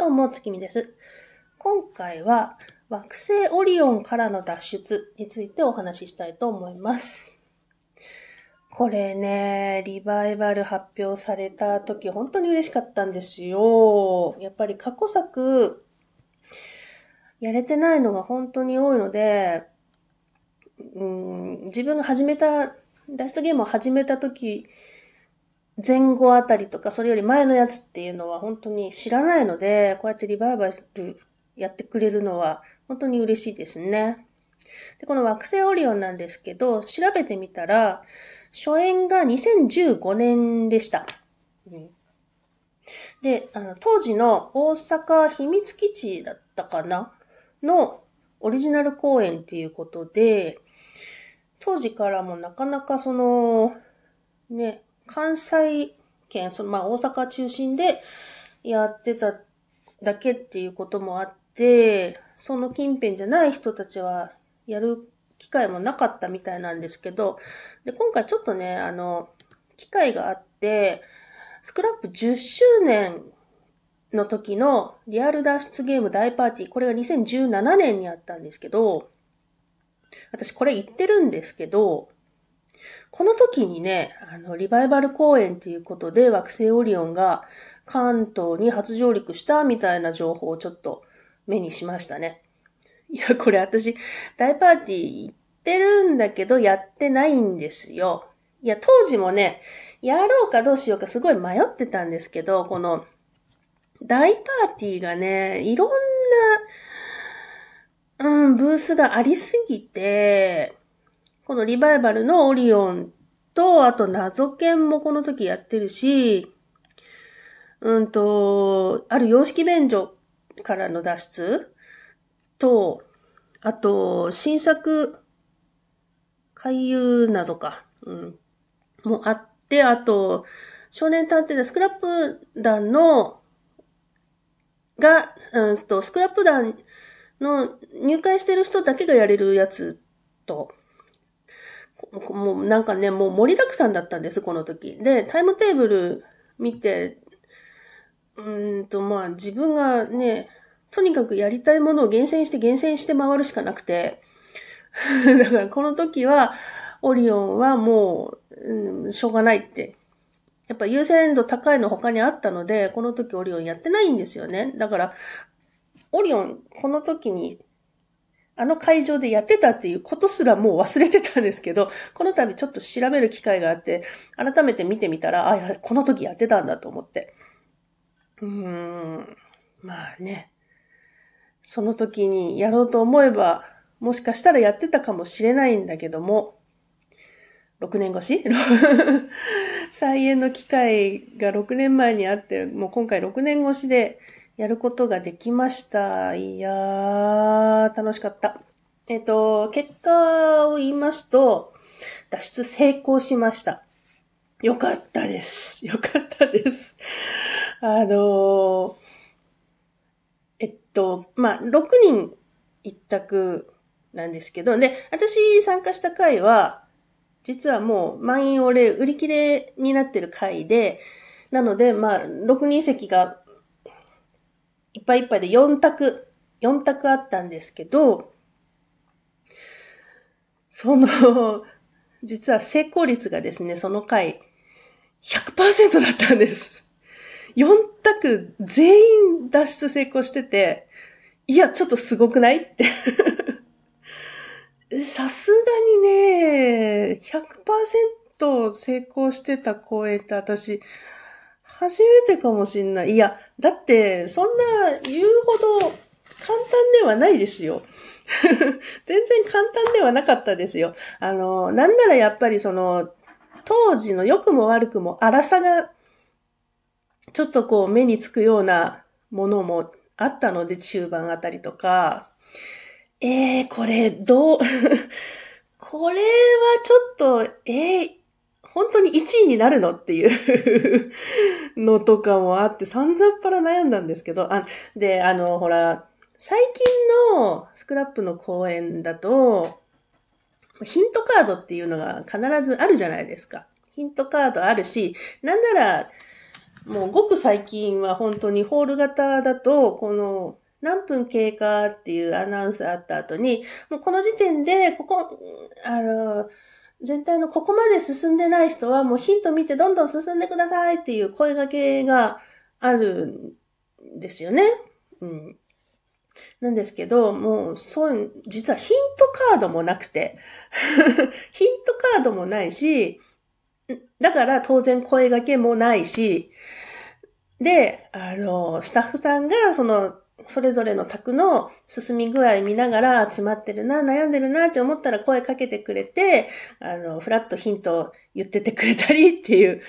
どうも、月見です。今回は惑星オリオンからの脱出についてお話ししたいと思います。これね、リバイバル発表された時本当に嬉しかったんですよ。やっぱり過去作やれてないのが本当に多いので、うん、自分が始めた、脱出ゲームを始めた時前後あたりとか、それより前のやつっていうのは本当に知らないので、こうやってリバイバルやってくれるのは本当に嬉しいですね。で、この惑星オリオンなんですけど、調べてみたら、初演が2015年でした。うんで、あの、当時の大阪秘密基地だったかな？のオリジナル公演っていうことで、当時からもなかなかその、ね、関西圏、そのまあ大阪中心でやってただけっていうこともあって、その近辺じゃない人たちはやる機会もなかったみたいなんですけど、で、今回ちょっとね、あの、機会があって、スクラップ10周年の時のリアル脱出ゲーム大パーティー、これが2017年にあったんですけど、私これ言ってるんですけど、この時にね、あの、リバイバル公演ということで惑星オリオンが関東に初上陸したみたいな情報をちょっと目にしましたね。いや、これ私、大パーティー行ってるんだけど、やってないんですよ。いや、当時もね、やろうかどうしようかすごい迷ってたんですけど、この、大パーティーがね、いろんな、うん、ブースがありすぎて、このリバイバルのオリオンと、あと謎研もこの時やってるし、うんと、ある洋式便所からの脱出と、あと、新作、海遊謎か、うん、もあって、あと、少年探偵団スクラップ団の、が、うんと、スクラップ団の入会してる人だけがやれるやつと、もうなんかね、もう盛りだくさんだったんです、この時。で、タイムテーブル見て、うんと、まあ自分がね、とにかくやりたいものを厳選して厳選して回るしかなくて、だからこの時は、オリオンはもう、うん、しょうがないって。やっぱ優先度高いの他にあったので、この時オリオンやってないんですよね。だから、オリオン、この時にあの会場でやってたっていうことすらもう忘れてたんですけど、この度ちょっと調べる機会があって、改めて見てみたら、あ、この時やってたんだと思って。うーん、まあね。その時にやろうと思えば、もしかしたらやってたかもしれないんだけども、6年越し？再演の機会が6年前にあって、もう今回6年越しで、やることができました。いやー、楽しかった。えっ、と、結果を言いますと、脱出成功しました。よかったです。よかったです。あのえっと、まあ、6人一択なんですけど、で、私参加した回は、実はもう満員御礼、売り切れになってる回で、なので、まあ、6人席がいっぱいいっぱいで4択、4択あったんですけど、その、実は成功率がですね、その回、100%だったんです。4択全員脱出成功してて、いや、ちょっとすごくないって。さすがにね、100%成功してた公演って私、初めてかもしんない。いや、だって、そんな言うほど簡単ではないですよ。全然簡単ではなかったですよ。あの、なんならやっぱりその、当時の良くも悪くも荒さが、ちょっとこう目につくようなものもあったので、中盤あたりとか、えー、これ、どう、これはちょっと、えー、本当に1位になるのっていうのとかもあって、散々っぱら悩んだんですけど、あ、で、あの、ほら、最近のスクラップの公演だと、ヒントカードっていうのが必ずあるじゃないですか。ヒントカードあるし、なんなら、もうごく最近は本当にホール型だと、この何分経過っていうアナウンスあった後に、もうこの時点で、ここ、あの、全体のここまで進んでない人はもうヒント見てどんどん進んでくださいっていう声掛けがあるんですよね。うん。なんですけど、もう、そう、実はヒントカードもなくて、ヒントカードもないし、だから当然声掛けもないし、で、あの、スタッフさんが、その、それぞれの宅の進み具合見ながら詰まってるな、悩んでるなって思ったら声かけてくれて、あの、フラットヒント言っててくれたりっていう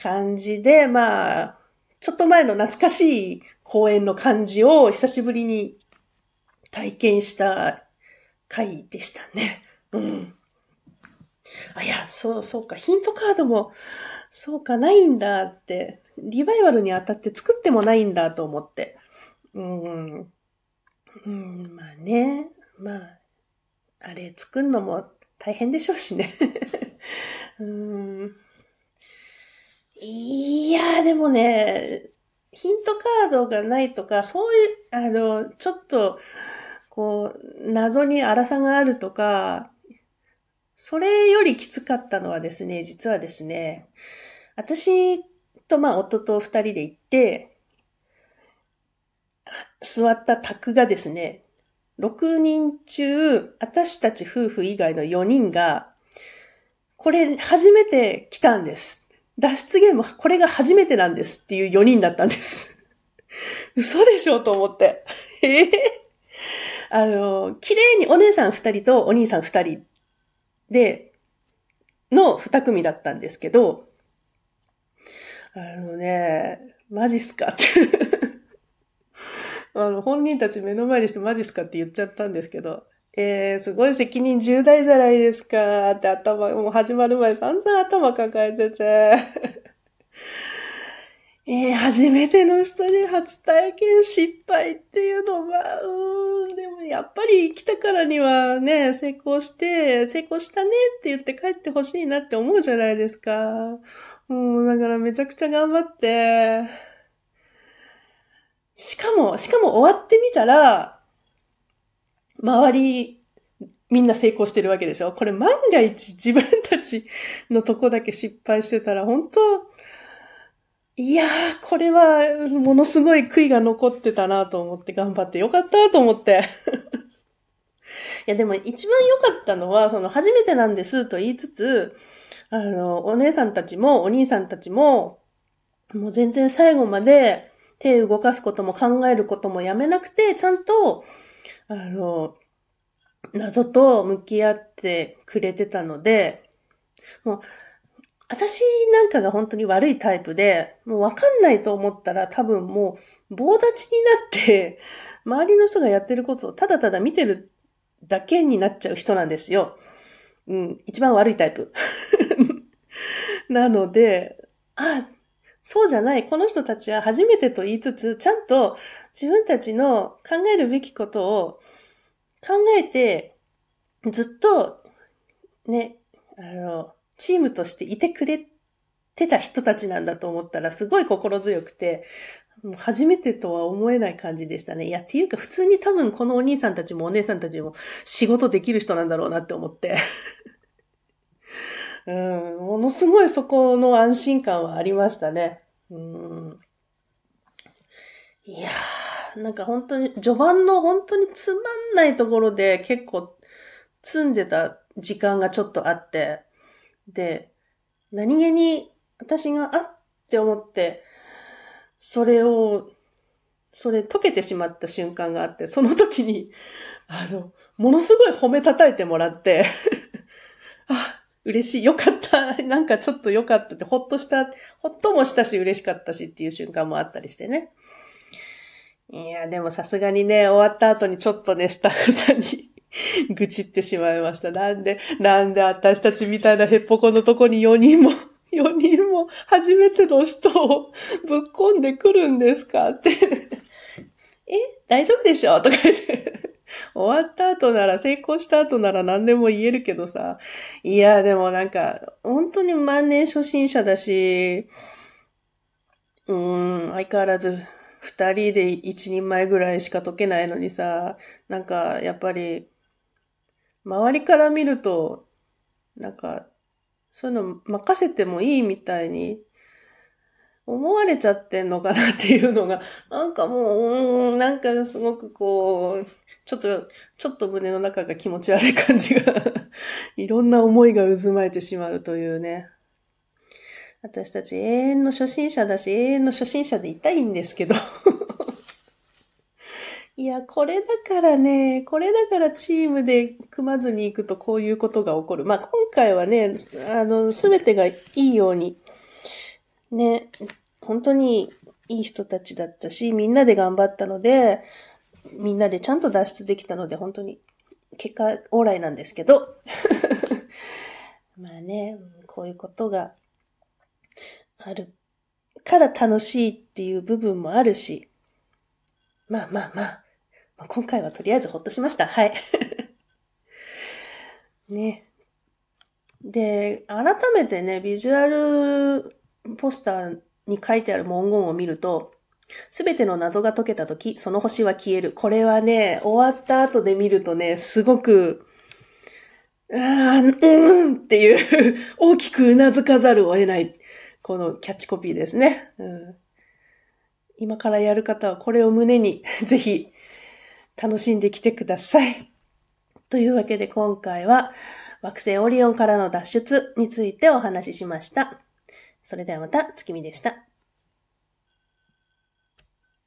感じで、まあ、ちょっと前の懐かしい公演の感じを久しぶりに体験した回でしたね。うん。あ、いや、そう、そうか、ヒントカードも、そうか、ないんだって、リバイバルにあたって作ってもないんだと思って。うん。うん、まあね。まあ、あれ作るのも大変でしょうしね。うん。いや、でもね、ヒントカードがないとか、そういう、あの、ちょっと、こう、謎に荒さがあるとか、それよりきつかったのはですね、実はですね、私とまあ夫と二人で行って、座った宅がですね、6人中、私たち夫婦以外の4人が、これ初めて来たんです。脱出ゲーム、これが初めてなんですっていう4人だったんです。嘘でしょと思って。ええー、あの、綺麗にお姉さん2人とお兄さん2人で、の2組だったんですけど、あのね、マジっすかって あの、本人たち目の前にしてマジっすかって言っちゃったんですけど、えー、すごい責任重大じゃないですかって頭、もう始まる前散々頭抱えてて。えー、初めての人に初体験失敗っていうのは、うーん、でもやっぱり来たからにはね、成功して、成功したねって言って帰ってほしいなって思うじゃないですか。うん、だからめちゃくちゃ頑張って、しかも、しかも終わってみたら、周り、みんな成功してるわけでしょ？これ万が一自分たちのとこだけ失敗してたら、本当いやー、これは、ものすごい悔いが残ってたなと思って頑張ってよかったと思って。いや、でも一番良かったのは、その初めてなんですと言いつつ、あの、お姉さんたちもお兄さんたちも、もう全然最後まで手動かすことも考えることもやめなくて、ちゃんと、あの、謎と向き合ってくれてたので、もう、私なんかが本当に悪いタイプで、もうわかんないと思ったら多分もう棒立ちになって、周りの人がやってることをただただ見てるだけになっちゃう人なんですよ。うん、一番悪いタイプ。なので、あ、そうじゃない。この人たちは初めてと言いつつ、ちゃんと自分たちの考えるべきことを考えて、ずっと、ね、あの、チームとしていてくれてた人たちなんだと思ったら、すごい心強くて、もう初めてとは思えない感じでしたね。いや、っていうか普通に多分このお兄さんたちもお姉さんたちも仕事できる人なんだろうなって思って。うん、ものすごいそこの安心感はありましたね。うん。いやー、なんか本当に、序盤の本当につまんないところで結構積んでた時間がちょっとあって、で、何気に私があって思って、それを、それ溶けてしまった瞬間があって、その時に、あの、ものすごい褒めたたいてもらって、嬉しい、よかった、なんかちょっとよかったって、ほっとした、ほっともしたし嬉しかったしっていう瞬間もあったりしてね。いや、でもさすがにね、終わった後にちょっとね、スタッフさんに 愚痴ってしまいました。なんで、なんで私たちみたいなヘッポコのとこに4人も、4人も初めての人をぶっ込んでくるんですかってえ、大丈夫でしょ？とか言って 終わった後なら、成功した後なら何でも言えるけどさ。いや、でもなんか、本当に万年初心者だし、うーん、相変わらず二人で一人前ぐらいしか解けないのにさ、なんかやっぱり、周りから見ると、なんか、そういうの任せてもいいみたいに思われちゃってんのかなっていうのが、なんかもう、うん、なんかすごくこう、ちょっと、ちょっと胸の中が気持ち悪い感じが いろんな思いが渦巻いてしまうというね。私たち永遠の初心者だし、永遠の初心者でいたいんですけど いや、これだからね、これだからチームで組まずに行くとこういうことが起こる。まあ、今回はね、あの、すべてがいいように、ね、本当にいい人たちだったし、みんなで頑張ったので、みんなでちゃんと脱出できたので、本当に結果オーライなんですけど。まあね、こういうことがあるから楽しいっていう部分もあるし、まあまあまあ、まあ、今回はとりあえずほっとしました。はい。ね。で、改めてね、ビジュアルポスターに書いてある文言を見ると、すべての謎が解けたとき、その星は消える。これはね、終わった後で見るとね、すごく、あー、うんっていう 大きく頷かざるを得ない、このキャッチコピーですね。うん、今からやる方はこれを胸に、ぜひ、楽しんできてください。というわけで今回は、惑星オリオンからの脱出についてお話ししました。それではまた月見でした。